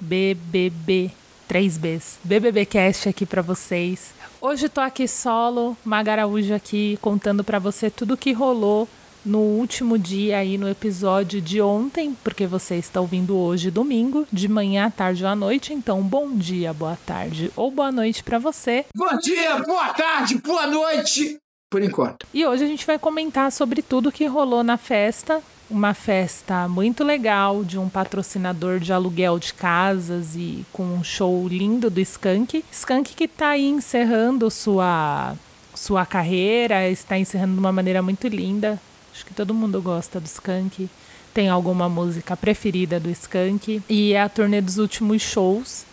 BBB. 3Bs. BBBcast aqui pra vocês. Hoje tô aqui solo, Maga Araújo aqui, contando pra você tudo que rolou no último dia aí no episódio de ontem, porque você está ouvindo hoje domingo, de manhã, à tarde ou à noite. Então, bom dia, boa tarde ou boa noite pra você. Bom dia, boa tarde, boa noite. Por enquanto. E hoje a gente vai comentar sobre tudo que rolou na festa. Uma festa muito legal de um patrocinador de aluguel de casas e com um show lindo do Skank. Skank que tá aí encerrando sua, sua carreira, está encerrando de uma maneira muito linda. Acho que todo mundo gosta do Skank. Tem alguma música preferida do Skank. E é a turnê dos últimos shows.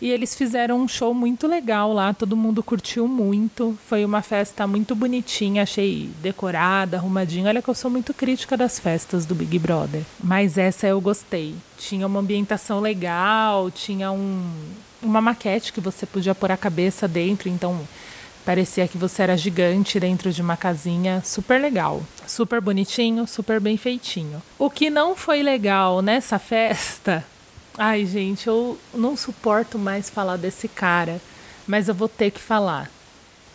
E eles fizeram um show muito legal lá, todo mundo curtiu muito. Foi uma festa muito bonitinha, achei decorada, arrumadinha. Olha que eu sou muito crítica das festas do Big Brother, mas essa eu gostei. Tinha uma ambientação legal, tinha um, uma maquete que você podia pôr a cabeça dentro, então parecia que você era gigante dentro de uma casinha, super legal. Super bonitinho, super bem feitinho. O que não foi legal nessa festa Ai, gente, eu não suporto mais falar desse cara, mas eu vou ter que falar.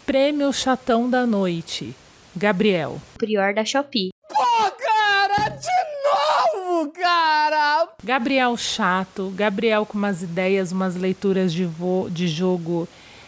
Prêmio Chatão da Noite. Gabriel. Prior da Shopee. Cara, de novo, cara. Gabriel chato, Gabriel com umas ideias, umas leituras de, vo- de jogo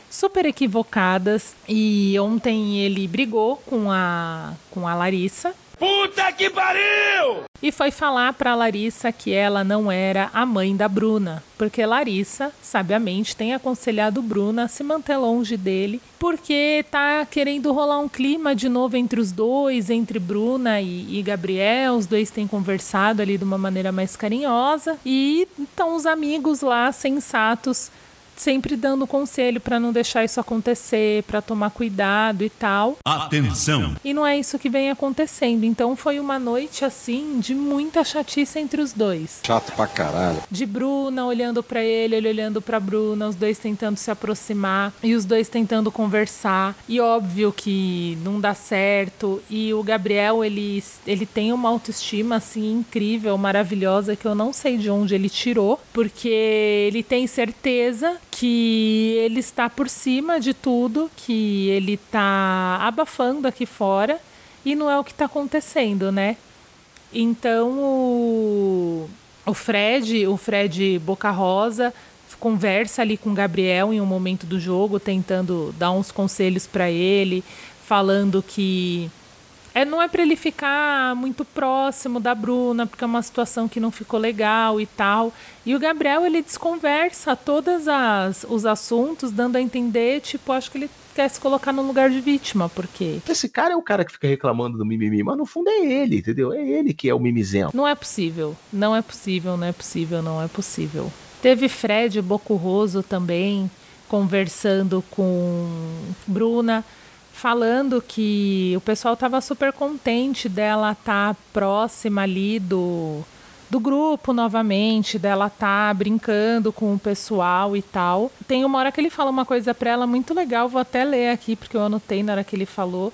super equivocadas. E ontem ele brigou com a, com a Larissa. Puta que pariu! E foi falar pra Larissa que ela não era a mãe da Bruna, porque Larissa, sabiamente, tem aconselhado Bruna a se manter longe dele, porque tá querendo rolar um clima de novo entre os dois, entre Bruna e, e Gabriel. Os dois têm conversado ali de uma maneira mais carinhosa e estão os amigos lá sensatos sempre dando conselho pra não deixar isso acontecer, pra tomar cuidado e tal. Atenção! E não é isso que vem acontecendo. Então foi uma noite assim de muita chatice entre os dois. Chato pra caralho. De Bruna olhando pra ele, ele olhando pra Bruna, os dois tentando se aproximar e os dois tentando conversar. E óbvio que não dá certo. E o Gabriel, ele, ele tem uma autoestima assim incrível, maravilhosa que eu não sei de onde ele tirou, porque ele tem certeza que ele está por cima de tudo, que ele tá abafando aqui fora e não é o que tá acontecendo, né? Então o, o Fred, o Fred Boca Rosa, conversa ali com o Gabriel em um momento do jogo, tentando dar uns conselhos para ele, falando que é, não é para ele ficar muito próximo da Bruna, porque é uma situação que não ficou legal e tal. E o Gabriel, ele desconversa todos os assuntos, dando a entender, tipo, acho que ele quer se colocar no lugar de vítima, porque Esse cara é o cara que fica reclamando do mimimi, mas no fundo é ele, entendeu? É ele que é o mimizento. Não é possível. Não é possível, não é possível, não é possível. Teve Fred Bocurroso também conversando com Bruna, falando que o pessoal estava super contente dela estar próxima ali do, do grupo novamente, dela estar brincando com o pessoal e tal. Tem uma hora que ele fala uma coisa para ela muito legal, vou até ler aqui porque eu anotei na hora que ele falou.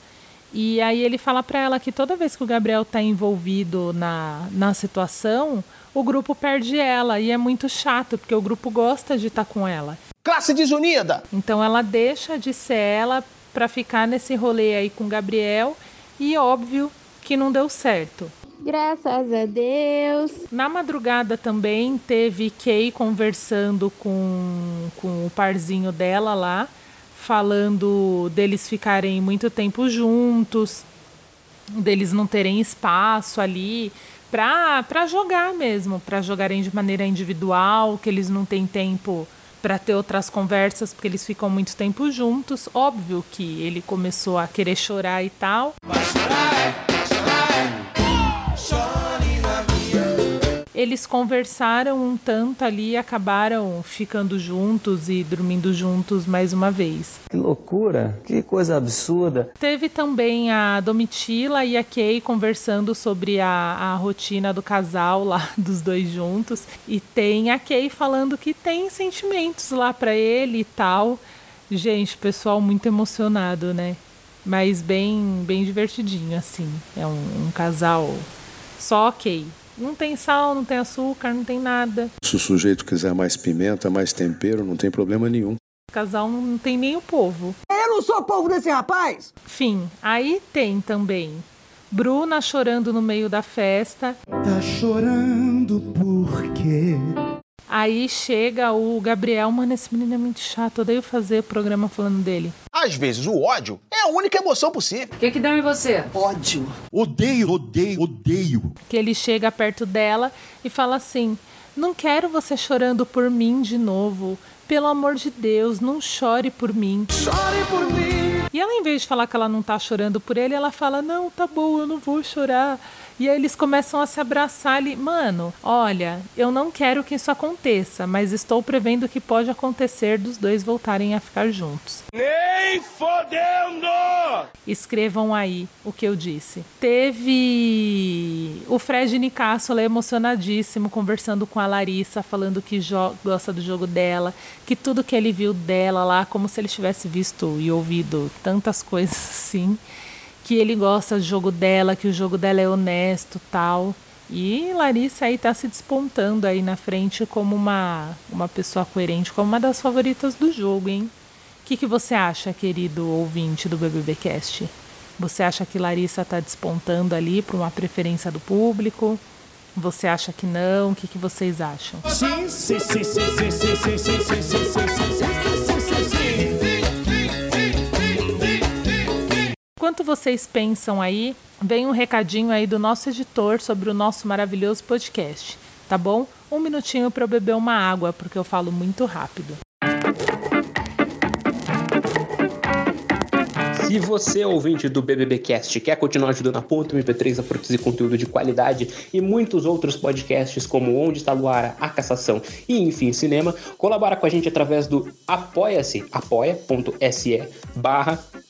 E aí ele fala para ela que toda vez que o Gabriel tá envolvido na, na situação, o grupo perde ela. E é muito chato, porque o grupo gosta de estar com ela. Classe desunida. Então ela deixa de ser ela para ficar nesse rolê aí com o Gabriel. E óbvio que não deu certo. Graças a Deus. Na madrugada também teve Kay conversando com, com o parzinho dela lá, falando deles ficarem muito tempo juntos, deles não terem espaço ali pra jogar mesmo, pra jogarem de maneira individual, que eles não têm tempo para ter outras conversas porque eles ficam muito tempo juntos. Óbvio que ele começou a querer chorar e tal. Eles conversaram um tanto ali e acabaram ficando juntos e dormindo juntos mais uma vez. Que loucura, que coisa absurda. Teve também a Domitila e a Kay conversando sobre a, a rotina do casal lá, dos dois juntos. E tem a Kay falando que tem sentimentos lá para ele e tal. Gente, pessoal muito emocionado, né? Mas bem, bem divertidinho, assim. É um, um casal só ok. Não tem sal, não tem açúcar, não tem nada. Se o sujeito quiser mais pimenta, mais tempero, não tem problema nenhum. O casal não tem nem o povo. Eu não sou povo desse rapaz! Fim. Aí tem também Bruna chorando no meio da festa. Tá chorando por quê? Aí chega o Gabriel, mano, esse menino é muito chato, odeio fazer programa falando dele. Às vezes o ódio é a única emoção possível. O que, que deu em você? Ódio. Odeio, odeio, odeio. Que ele chega perto dela e fala assim: Não quero você chorando por mim de novo. Pelo amor de Deus, não chore por mim. Chore por mim. E ela, em vez de falar que ela não tá chorando por ele, ela fala: Não, tá bom, eu não vou chorar. E aí eles começam a se abraçar ali. Mano, olha, eu não quero que isso aconteça, mas estou prevendo que pode acontecer dos dois voltarem a ficar juntos. Nem fodendo! Escrevam aí o que eu disse. Teve o Fred Nicássola emocionadíssimo conversando com a Larissa, falando que gosta do jogo dela, que tudo que ele viu dela lá, como se ele tivesse visto e ouvido tantas coisas assim que ele gosta do jogo dela, que o jogo dela é honesto, tal. E Larissa aí tá se despontando aí na frente como uma, uma pessoa coerente, como uma das favoritas do jogo, hein? O que, que você acha, querido ouvinte do BBBcast? Você acha que Larissa tá despontando ali para uma preferência do público? Você acha que não? O que, que vocês acham? Sim, sim, sim, sim, sim, sim, sim, sim, sim, sim, sim, sim, sim, sim. Enquanto vocês pensam aí, vem um recadinho aí do nosso editor sobre o nosso maravilhoso podcast, tá bom? Um minutinho para eu beber uma água, porque eu falo muito rápido. Se você, ouvinte do BBBcast, quer continuar ajudando a Ponto MP3 a produzir conteúdo de qualidade e muitos outros podcasts como Onde Está Luara, A Cassação e Enfim Cinema, colabora com a gente através do apoia-se, apoia.se barra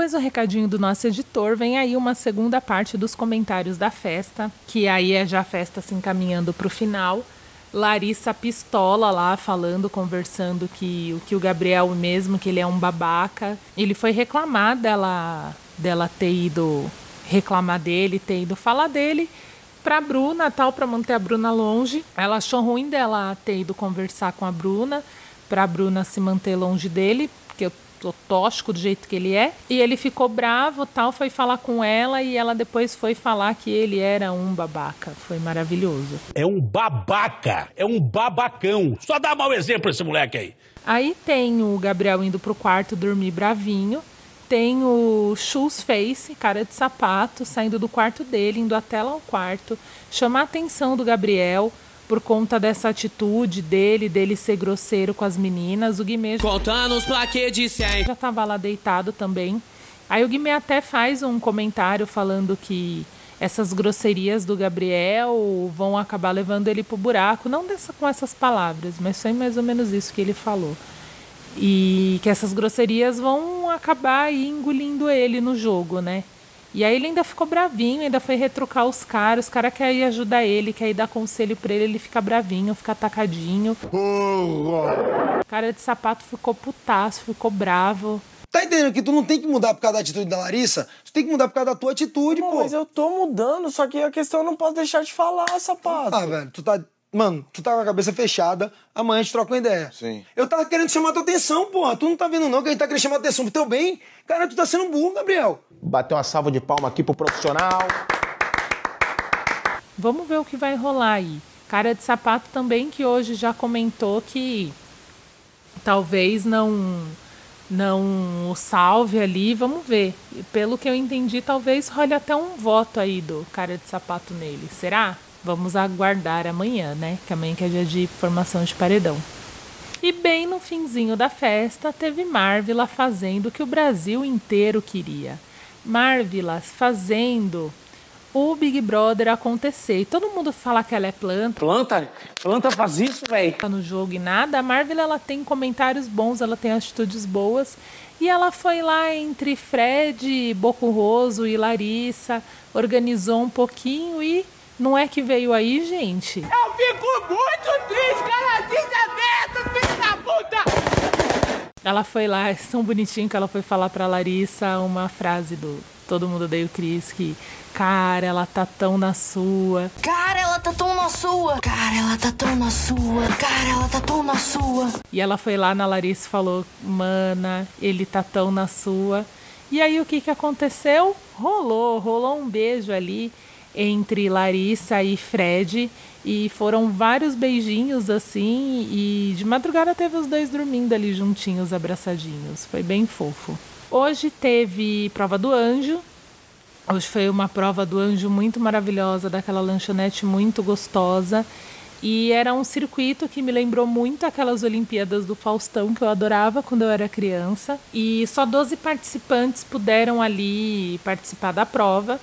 Depois do recadinho do nosso editor, vem aí uma segunda parte dos comentários da festa, que aí é já a festa se encaminhando para o final. Larissa pistola lá, falando, conversando que o que o Gabriel mesmo, que ele é um babaca. Ele foi reclamar dela, dela ter ido reclamar dele, ter ido falar dele pra Bruna, tal, para manter a Bruna longe. Ela achou ruim dela ter ido conversar com a Bruna, pra Bruna se manter longe dele, porque eu tóxico do jeito que ele é. E ele ficou bravo, tal, foi falar com ela e ela depois foi falar que ele era um babaca. Foi maravilhoso. É um babaca, é um babacão. Só dá mau exemplo esse moleque aí. Aí tem o Gabriel indo pro quarto dormir bravinho. Tem o Shoes Face, cara de sapato, saindo do quarto dele, indo até lá ao quarto, chamar a atenção do Gabriel por conta dessa atitude dele, dele ser grosseiro com as meninas. O Guimê já tava lá deitado também. Aí o Guimê até faz um comentário falando que essas grosserias do Gabriel vão acabar levando ele pro buraco. Não dessa, com essas palavras, mas foi mais ou menos isso que ele falou. E que essas grosserias vão acabar engolindo ele no jogo, né? E aí ele ainda ficou bravinho, ainda foi retrucar os caras, os caras querem ajudar ele, quer ir dar conselho pra ele, ele fica bravinho, fica atacadinho. O cara de sapato ficou putaço, ficou bravo. Tá entendendo que tu não tem que mudar por causa da atitude da Larissa? Tu tem que mudar por causa da tua atitude, pô. Mas eu tô mudando, só que a questão eu não posso deixar de falar, sapato. Ah, velho, tu tá. Mano, tu tá com a cabeça fechada, amanhã a gente troca uma ideia. Sim. Eu tava querendo chamar tua atenção, porra. Tu não tá vendo, não, que a gente tá querendo chamar atenção pro teu bem. Cara, tu tá sendo burro, Gabriel. Bater uma salva de palma aqui pro profissional. Vamos ver o que vai rolar aí. Cara de Sapato também, que hoje já comentou que talvez não não o salve ali, vamos ver. Pelo que eu entendi, talvez role até um voto aí do cara de sapato nele. Será? Vamos aguardar amanhã, né? Que amanhã que é dia de formação de paredão. E bem no finzinho da festa, teve Marvila fazendo o que o Brasil inteiro queria. Marvila fazendo o Big Brother acontecer. E todo mundo fala que ela é planta. Planta? Planta faz isso, velho. Tá no jogo e nada. A Marvel ela tem comentários bons, ela tem atitudes boas. E ela foi lá entre Fred, Bocurroso e Larissa, organizou um pouquinho e não é que veio aí, gente? Eu fico muito triste, cara, desaberto, filho da puta! Ela foi lá, é tão bonitinho que ela foi falar pra Larissa uma frase do Todo Mundo Odeia o Cris, que Cara, ela tá tão na sua. Cara, ela tá tão na sua. Cara, ela tá tão na sua. Cara, ela tá tão na sua. E ela foi lá na Larissa e falou: Mana, ele tá tão na sua. E aí o que que aconteceu? Rolou, rolou um beijo ali entre Larissa e Fred. E foram vários beijinhos assim. E de madrugada teve os dois dormindo ali juntinhos, abraçadinhos. Foi bem fofo. Hoje teve prova do anjo. Hoje foi uma prova do anjo muito maravilhosa, daquela lanchonete muito gostosa. E era um circuito que me lembrou muito aquelas Olimpíadas do Faustão que eu adorava quando eu era criança. E só 12 participantes puderam ali participar da prova.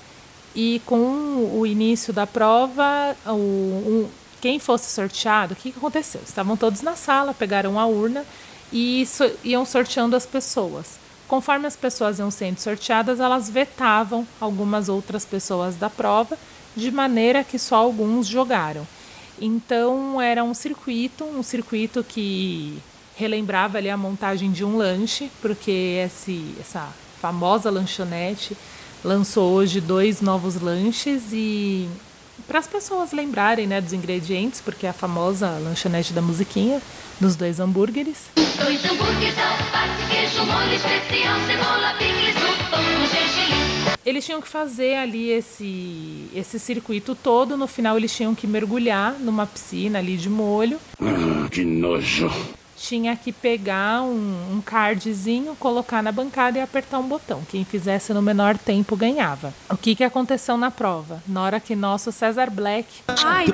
E com o início da prova, o, um, quem fosse sorteado, o que, que aconteceu? Estavam todos na sala, pegaram a urna e so, iam sorteando as pessoas. Conforme as pessoas iam sendo sorteadas, elas vetavam algumas outras pessoas da prova, de maneira que só alguns jogaram. Então era um circuito, um circuito que relembrava ali a montagem de um lanche, porque esse, essa famosa lanchonete lançou hoje dois novos lanches e para as pessoas lembrarem né, dos ingredientes, porque é a famosa lanchonete da musiquinha, dos dois hambúrgueres. Dois hambúrgueres, alface, queijo, molho especial, cebola, picles, no pão com gergelim. Eles tinham que fazer ali esse, esse circuito todo. No final, eles tinham que mergulhar numa piscina ali de molho. Ah, que nojo tinha que pegar um, um cardzinho, colocar na bancada e apertar um botão. Quem fizesse no menor tempo ganhava. O que, que aconteceu na prova? Na hora que nosso César Black Ai,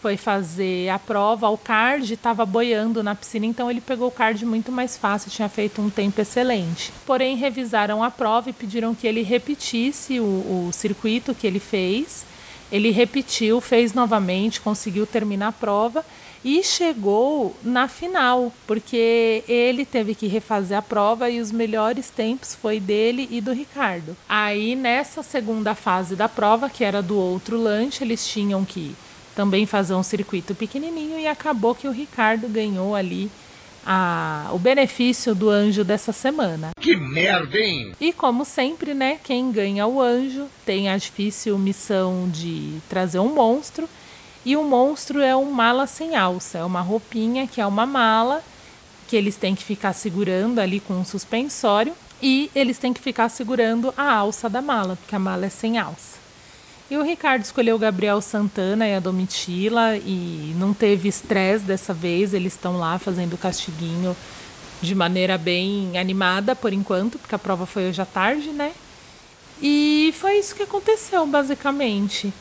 foi fazer a prova, o card estava boiando na piscina, então ele pegou o card muito mais fácil, tinha feito um tempo excelente. Porém, revisaram a prova e pediram que ele repetisse o, o circuito que ele fez. Ele repetiu, fez novamente, conseguiu terminar a prova e chegou na final, porque ele teve que refazer a prova e os melhores tempos foi dele e do Ricardo. Aí nessa segunda fase da prova, que era do outro lanche, eles tinham que também fazer um circuito pequenininho e acabou que o Ricardo ganhou ali a, o benefício do anjo dessa semana. Que merda, hein? E como sempre, né, quem ganha o anjo tem a difícil missão de trazer um monstro e o monstro é um mala sem alça, é uma roupinha que é uma mala que eles têm que ficar segurando ali com um suspensório e eles têm que ficar segurando a alça da mala, porque a mala é sem alça. E o Ricardo escolheu o Gabriel Santana e a Domitila e não teve estresse dessa vez, eles estão lá fazendo o castiguinho de maneira bem animada por enquanto, porque a prova foi hoje à tarde, né? E foi isso que aconteceu, basicamente.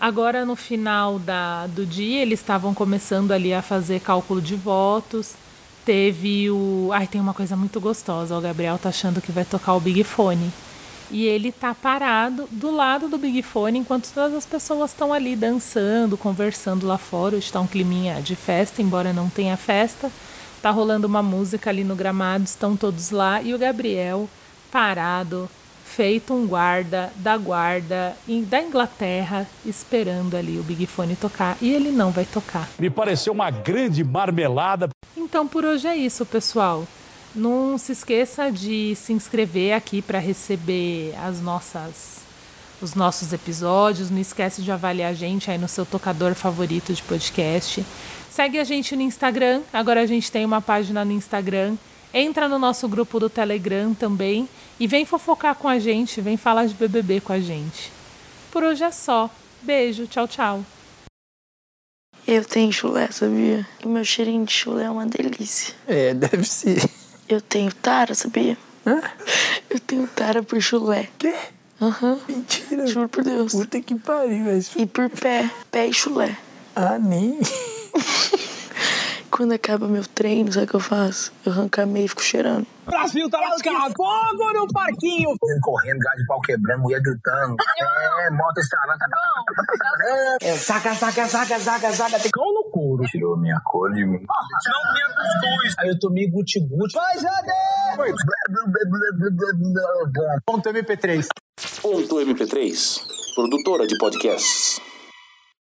Agora, no final da, do dia, eles estavam começando ali a fazer cálculo de votos. Teve o. Ai, tem uma coisa muito gostosa. O Gabriel tá achando que vai tocar o Big Fone. E ele tá parado do lado do Big Fone enquanto todas as pessoas estão ali dançando, conversando lá fora. Hoje tá um climinha de festa, embora não tenha festa. Tá rolando uma música ali no gramado, estão todos lá. E o Gabriel parado, feito um guarda da guarda da Inglaterra esperando ali o Big Fone tocar e ele não vai tocar. Me pareceu uma grande marmelada. Então por hoje é isso, pessoal. Não se esqueça de se inscrever aqui para receber as nossas os nossos episódios. Não esquece de avaliar a gente aí no seu tocador favorito de podcast. Segue a gente no Instagram. Agora a gente tem uma página no Instagram Entra no nosso grupo do Telegram também e vem fofocar com a gente, vem falar de BBB com a gente. Por hoje é só. Beijo, tchau, tchau. Eu tenho chulé, sabia? E meu cheirinho de chulé é uma delícia. É, deve ser. Eu tenho tara, sabia? Hã? Eu tenho tara por chulé. Quê? Aham. Mentira. Juro por Deus. Puta que pariu, velho. E por pé. Pé e chulé. Ah, nem. Quando acaba meu treino, sabe o que eu faço? Eu arranco a meia e fico cheirando. Brasil tá lascado. Fogo no parquinho. Correndo, gás de pau quebrando, mulher gritando. É, moto estralando. É, saca, saca, saca, saca, saca. Tem cão no couro. Tirou minha cor de mim. Não minha cuscuz. Aí eu tomei guti-guti. Vai, Jade! Ponto MP3. Ponto MP3, produtora de podcasts.